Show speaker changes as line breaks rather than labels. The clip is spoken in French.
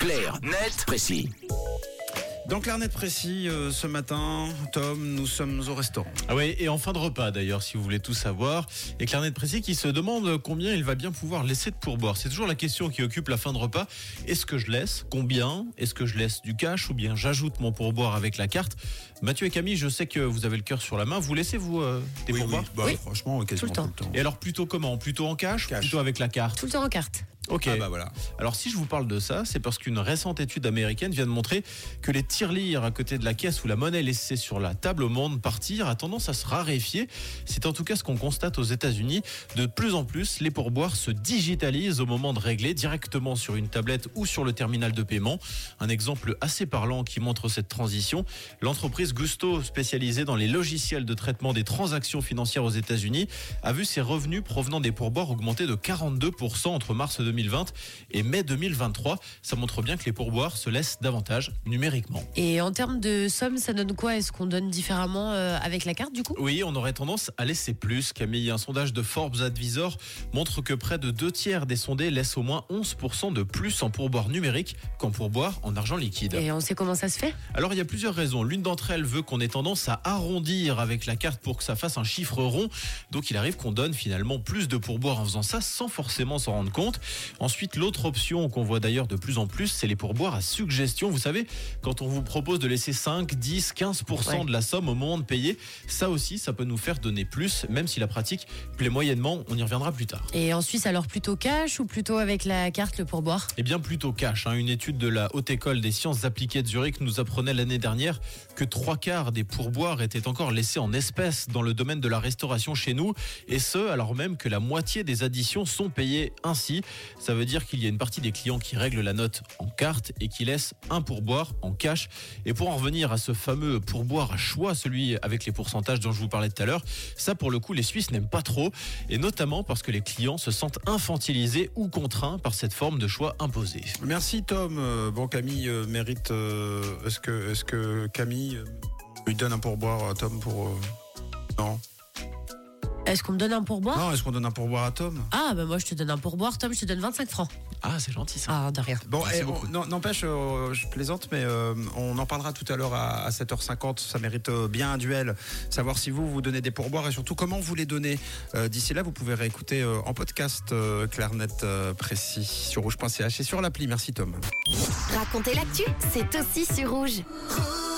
Clair, net, précis.
Dans Clarnet Précis, euh, ce matin, Tom, nous sommes au restaurant.
Ah oui, et en fin de repas d'ailleurs, si vous voulez tout savoir. Et Clarnet Précis qui se demande combien il va bien pouvoir laisser de pourboire. C'est toujours la question qui occupe la fin de repas. Est-ce que je laisse? Combien? Est-ce que je laisse du cash? Ou bien j'ajoute mon pourboire avec la carte? Mathieu et Camille, je sais que vous avez le cœur sur la main. Vous laissez vous euh, des pourboires?
Bah,
Oui.
franchement, quasiment
Tout le
tout le temps.
Et alors plutôt comment? Plutôt en cash,
Cash.
ou plutôt avec la carte?
Tout le temps en carte.
Ok.
Ah bah voilà.
Alors si je vous parle de ça, c'est parce qu'une récente étude américaine vient de montrer que les tirelires à côté de la caisse où la monnaie laissée sur la table au monde partir a tendance à se raréfier. C'est en tout cas ce qu'on constate aux États-Unis. De plus en plus, les pourboires se digitalisent au moment de régler directement sur une tablette ou sur le terminal de paiement. Un exemple assez parlant qui montre cette transition. L'entreprise Gusto, spécialisée dans les logiciels de traitement des transactions financières aux États-Unis, a vu ses revenus provenant des pourboires augmenter de 42% entre mars 2020 et mai 2023. Ça montre bien que les pourboires se laissent davantage numériquement.
Et en termes de somme, ça donne quoi? Est-ce qu'on donne différemment euh, avec la carte du coup?
Oui, on aurait tendance à laisser plus. Camille, un sondage de Forbes Advisor montre que près de deux tiers des sondés laissent au moins 11% de plus en pourboire numérique qu'en pourboire en argent liquide.
Et on sait comment ça se fait?
Alors il y a plusieurs raisons. L'une d'entre elles veut qu'on ait tendance à arrondir avec la carte pour que ça fasse un chiffre rond. Donc il arrive qu'on donne finalement plus de pourboire en faisant ça sans forcément s'en rendre compte. Ensuite, l'autre option qu'on voit d'ailleurs de plus en plus, c'est les pourboires à suggestion. Vous savez, quand on vous propose de laisser 5, 10, 15%
Ouais.
de la somme au moment de payer, ça aussi, ça peut nous faire donner plus, même si la pratique plaît moyennement. On y reviendra plus tard.
Et en Suisse, alors plutôt cash ou plutôt avec la carte le pourboire?
Eh bien plutôt cash. hein. Une étude de la Haute École des sciences appliquées de Zurich nous apprenait l'année dernière que trois quarts des pourboires étaient encore laissés en espèces dans le domaine de la restauration chez nous, et ce alors même que la moitié des additions sont payées ainsi. Ça veut dire qu'il y a une partie des clients qui règlent la note en carte et qui laissent un pourboire en cash. Et pour en revenir à ce fameux pourboire à choix, celui avec les pourcentages dont je vous parlais tout à l'heure, ça pour le coup les Suisses n'aiment pas trop, et notamment parce que les clients se sentent infantilisés ou contraints par cette forme de choix imposé.
Merci Tom. Euh, Bon, Camille euh, mérite. euh, Est-ce que, est que Camille lui donne un pourboire à Tom pour. Non.
Est-ce qu'on me donne un pourboire
Non, est-ce qu'on donne un pourboire à Tom?
Ah bah moi je te donne un pourboire, Tom, je te donne 25 francs.
Ah, c'est gentil ça.
Ah de rien.
Bon, eh, on-
beaucoup.
non, n'empêche, euh, je plaisante, mais euh, on en parlera tout à l'heure à, à 7h50. Ça mérite euh, bien un duel. Savoir si vous vous donnez des pourboires et surtout comment vous les donnez. Euh, D'ici là, vous pouvez réécouter euh, en podcast euh, Clarnet euh, précis sur rouge.ch et sur l'appli. Merci Tom.
Raconter l'actu, c'est aussi sur rouge.
Rouge.